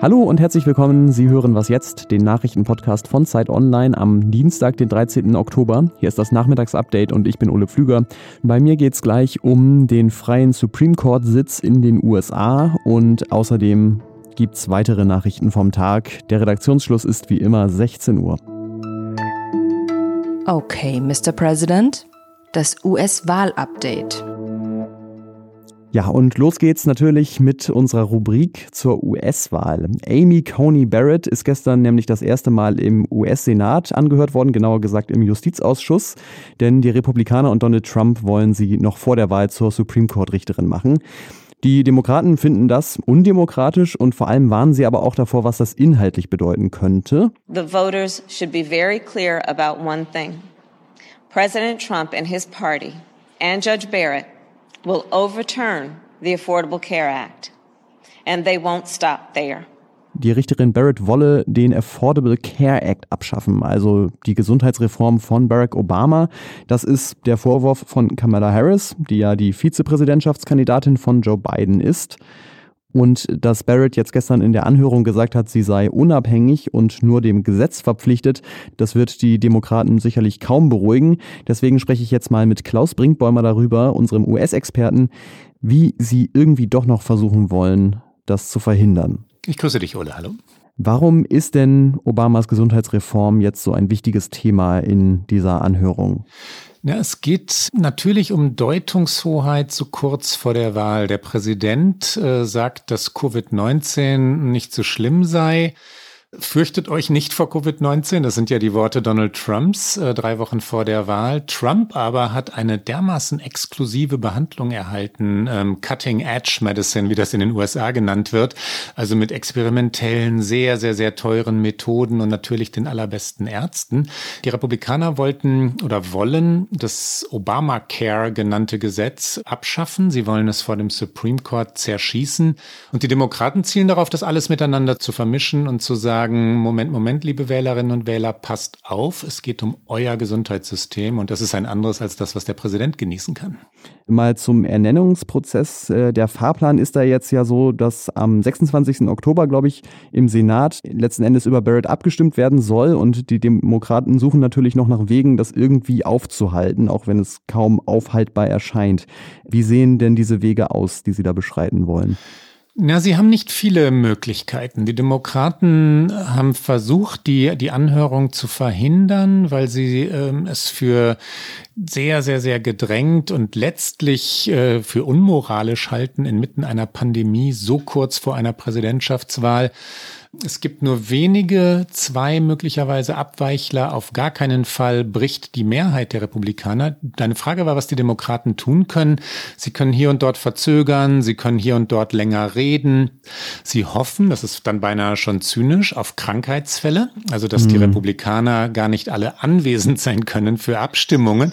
Hallo und herzlich willkommen. Sie hören was jetzt, den Nachrichtenpodcast von Zeit Online am Dienstag, den 13. Oktober. Hier ist das Nachmittagsupdate und ich bin Ole Pflüger. Bei mir geht es gleich um den freien Supreme Court Sitz in den USA und außerdem gibt es weitere Nachrichten vom Tag. Der Redaktionsschluss ist wie immer 16 Uhr. Okay, Mr. President, das US-Wahl-Update. Ja, und los geht's natürlich mit unserer Rubrik zur US-Wahl. Amy Coney Barrett ist gestern nämlich das erste Mal im US-Senat angehört worden, genauer gesagt im Justizausschuss, denn die Republikaner und Donald Trump wollen sie noch vor der Wahl zur Supreme Court-Richterin machen. Die Demokraten finden das undemokratisch und vor allem warnen sie aber auch davor, was das inhaltlich bedeuten könnte. The voters should be very clear about one thing. President Trump and his party and Judge Barrett will overturn the Affordable Care Act. And they won't stop there. Die Richterin Barrett wolle den Affordable Care Act abschaffen, also die Gesundheitsreform von Barack Obama. Das ist der Vorwurf von Kamala Harris, die ja die Vizepräsidentschaftskandidatin von Joe Biden ist. Und dass Barrett jetzt gestern in der Anhörung gesagt hat, sie sei unabhängig und nur dem Gesetz verpflichtet, das wird die Demokraten sicherlich kaum beruhigen. Deswegen spreche ich jetzt mal mit Klaus Brinkbäumer darüber, unserem US-Experten, wie sie irgendwie doch noch versuchen wollen, das zu verhindern. Ich grüße dich, Ole. Hallo. Warum ist denn Obamas Gesundheitsreform jetzt so ein wichtiges Thema in dieser Anhörung? Ja, es geht natürlich um Deutungshoheit so kurz vor der Wahl. Der Präsident äh, sagt, dass Covid-19 nicht so schlimm sei. Fürchtet euch nicht vor Covid-19, das sind ja die Worte Donald Trumps äh, drei Wochen vor der Wahl. Trump aber hat eine dermaßen exklusive Behandlung erhalten, ähm, Cutting Edge Medicine, wie das in den USA genannt wird, also mit experimentellen, sehr, sehr, sehr teuren Methoden und natürlich den allerbesten Ärzten. Die Republikaner wollten oder wollen das Obamacare genannte Gesetz abschaffen. Sie wollen es vor dem Supreme Court zerschießen. Und die Demokraten zielen darauf, das alles miteinander zu vermischen und zu sagen, sagen, Moment, Moment, liebe Wählerinnen und Wähler, passt auf, es geht um euer Gesundheitssystem und das ist ein anderes als das, was der Präsident genießen kann. Mal zum Ernennungsprozess. Äh, der Fahrplan ist da jetzt ja so, dass am 26. Oktober, glaube ich, im Senat letzten Endes über Barrett abgestimmt werden soll und die Demokraten suchen natürlich noch nach Wegen, das irgendwie aufzuhalten, auch wenn es kaum aufhaltbar erscheint. Wie sehen denn diese Wege aus, die Sie da beschreiten wollen? Na, sie haben nicht viele Möglichkeiten. Die Demokraten haben versucht, die, die Anhörung zu verhindern, weil sie ähm, es für sehr, sehr, sehr gedrängt und letztlich äh, für unmoralisch halten, inmitten einer Pandemie so kurz vor einer Präsidentschaftswahl es gibt nur wenige, zwei möglicherweise Abweichler. Auf gar keinen Fall bricht die Mehrheit der Republikaner. Deine Frage war, was die Demokraten tun können. Sie können hier und dort verzögern, sie können hier und dort länger reden. Sie hoffen, das ist dann beinahe schon zynisch, auf Krankheitsfälle, also dass mhm. die Republikaner gar nicht alle anwesend sein können für Abstimmungen.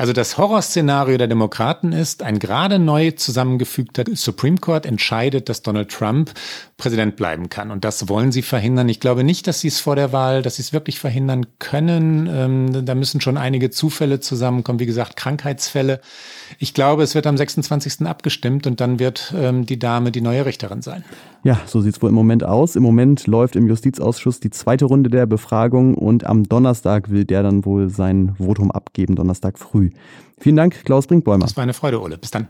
Also das Horrorszenario der Demokraten ist, ein gerade neu zusammengefügter Supreme Court entscheidet, dass Donald Trump Präsident bleiben kann. Und das wollen sie verhindern. Ich glaube nicht, dass sie es vor der Wahl, dass sie es wirklich verhindern können. Ähm, da müssen schon einige Zufälle zusammenkommen. Wie gesagt, Krankheitsfälle. Ich glaube, es wird am 26. abgestimmt und dann wird ähm, die Dame die neue Richterin sein. Ja, so sieht es wohl im Moment aus. Im Moment läuft im Justizausschuss die zweite Runde der Befragung und am Donnerstag will der dann wohl sein Votum abgeben, Donnerstag früh. Vielen Dank, Klaus Brinkbäumer. Das war eine Freude, Ole. Bis dann.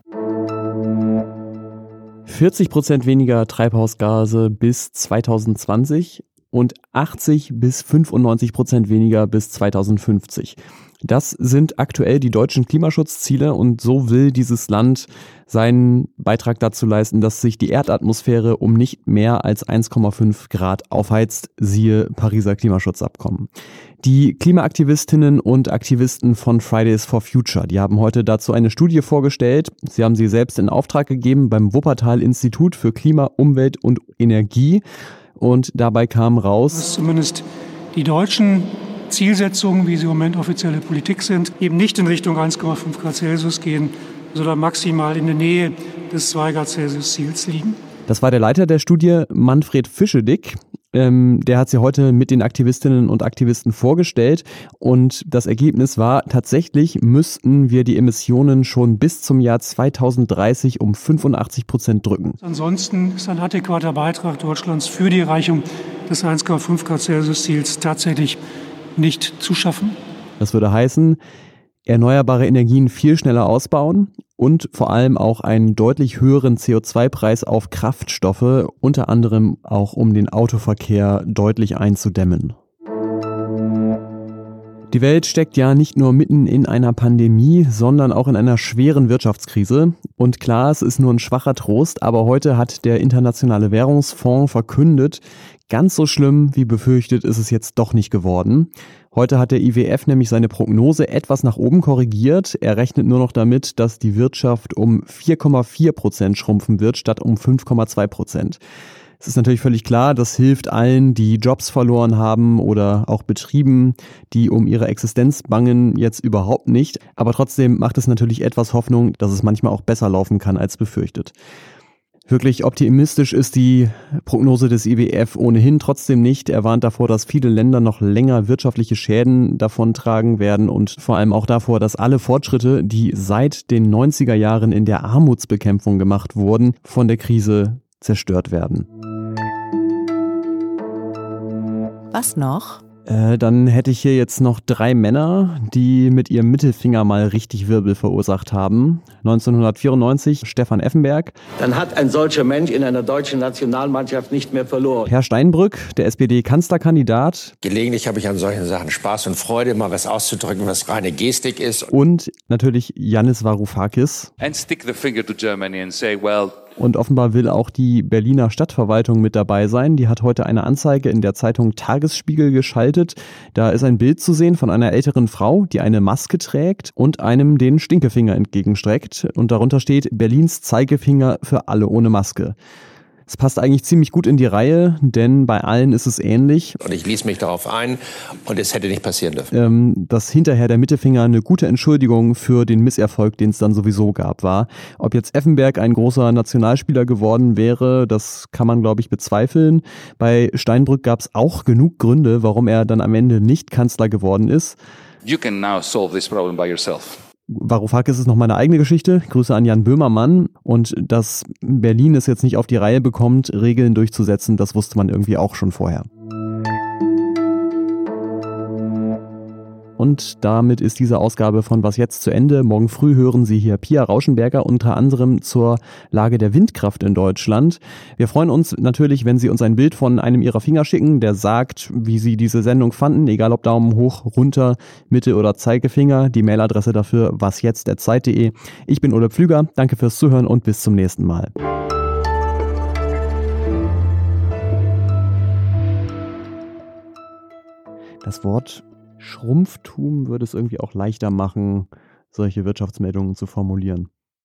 40 Prozent weniger Treibhausgase bis 2020 und 80 bis 95 Prozent weniger bis 2050. Das sind aktuell die deutschen Klimaschutzziele und so will dieses Land seinen Beitrag dazu leisten, dass sich die Erdatmosphäre um nicht mehr als 1,5 Grad aufheizt, siehe Pariser Klimaschutzabkommen. Die Klimaaktivistinnen und Aktivisten von Fridays for Future, die haben heute dazu eine Studie vorgestellt. Sie haben sie selbst in Auftrag gegeben beim Wuppertal Institut für Klima, Umwelt und Energie und dabei kam raus, dass zumindest die deutschen Zielsetzungen, wie sie im Moment offizielle Politik sind, eben nicht in Richtung 1,5 Grad Celsius gehen, sondern maximal in der Nähe des 2 Grad Celsius Ziels liegen. Das war der Leiter der Studie, Manfred Fischedick. Ähm, der hat sie heute mit den Aktivistinnen und Aktivisten vorgestellt und das Ergebnis war, tatsächlich müssten wir die Emissionen schon bis zum Jahr 2030 um 85 Prozent drücken. Ansonsten ist ein adäquater Beitrag Deutschlands für die Erreichung des 1,5 Grad Celsius Ziels tatsächlich nicht zu schaffen. Das würde heißen, erneuerbare Energien viel schneller ausbauen und vor allem auch einen deutlich höheren CO2-Preis auf Kraftstoffe, unter anderem auch um den Autoverkehr deutlich einzudämmen. Die Welt steckt ja nicht nur mitten in einer Pandemie, sondern auch in einer schweren Wirtschaftskrise. Und klar, es ist nur ein schwacher Trost, aber heute hat der Internationale Währungsfonds verkündet, ganz so schlimm wie befürchtet ist es jetzt doch nicht geworden. Heute hat der IWF nämlich seine Prognose etwas nach oben korrigiert. Er rechnet nur noch damit, dass die Wirtschaft um 4,4 Prozent schrumpfen wird, statt um 5,2 Prozent. Es ist natürlich völlig klar, das hilft allen, die Jobs verloren haben oder auch Betrieben, die um ihre Existenz bangen, jetzt überhaupt nicht. Aber trotzdem macht es natürlich etwas Hoffnung, dass es manchmal auch besser laufen kann als befürchtet. Wirklich optimistisch ist die Prognose des IWF ohnehin trotzdem nicht. Er warnt davor, dass viele Länder noch länger wirtschaftliche Schäden davontragen werden und vor allem auch davor, dass alle Fortschritte, die seit den 90er Jahren in der Armutsbekämpfung gemacht wurden, von der Krise zerstört werden. Was noch? Äh, dann hätte ich hier jetzt noch drei Männer, die mit ihrem Mittelfinger mal richtig Wirbel verursacht haben. 1994 Stefan Effenberg. Dann hat ein solcher Mensch in einer deutschen Nationalmannschaft nicht mehr verloren. Herr Steinbrück, der SPD-Kanzlerkandidat. Gelegentlich habe ich an solchen Sachen Spaß und Freude, mal was auszudrücken, was reine Gestik ist. Und natürlich Yannis Varoufakis. And stick the finger to Germany and say, well, und offenbar will auch die Berliner Stadtverwaltung mit dabei sein. Die hat heute eine Anzeige in der Zeitung Tagesspiegel geschaltet. Da ist ein Bild zu sehen von einer älteren Frau, die eine Maske trägt und einem den Stinkefinger entgegenstreckt. Und darunter steht Berlins Zeigefinger für alle ohne Maske. Es passt eigentlich ziemlich gut in die Reihe, denn bei allen ist es ähnlich. Und ich ließ mich darauf ein und es hätte nicht passieren dürfen. Ähm, dass hinterher der Mittelfinger eine gute Entschuldigung für den Misserfolg, den es dann sowieso gab, war. Ob jetzt Effenberg ein großer Nationalspieler geworden wäre, das kann man, glaube ich, bezweifeln. Bei Steinbrück gab es auch genug Gründe, warum er dann am Ende nicht Kanzler geworden ist. You can now solve this problem by yourself. Varoufakis ist noch meine eigene Geschichte. Grüße an Jan Böhmermann. Und dass Berlin es jetzt nicht auf die Reihe bekommt, Regeln durchzusetzen, das wusste man irgendwie auch schon vorher. Und damit ist diese Ausgabe von Was jetzt zu Ende. Morgen früh hören Sie hier Pia Rauschenberger unter anderem zur Lage der Windkraft in Deutschland. Wir freuen uns natürlich, wenn Sie uns ein Bild von einem Ihrer Finger schicken, der sagt, wie Sie diese Sendung fanden, egal ob Daumen hoch, runter, Mitte oder Zeigefinger. Die Mailadresse dafür wasjetzt.zeit.de. Ich bin Ole Pflüger. Danke fürs Zuhören und bis zum nächsten Mal. Das Wort Schrumpftum würde es irgendwie auch leichter machen, solche Wirtschaftsmeldungen zu formulieren.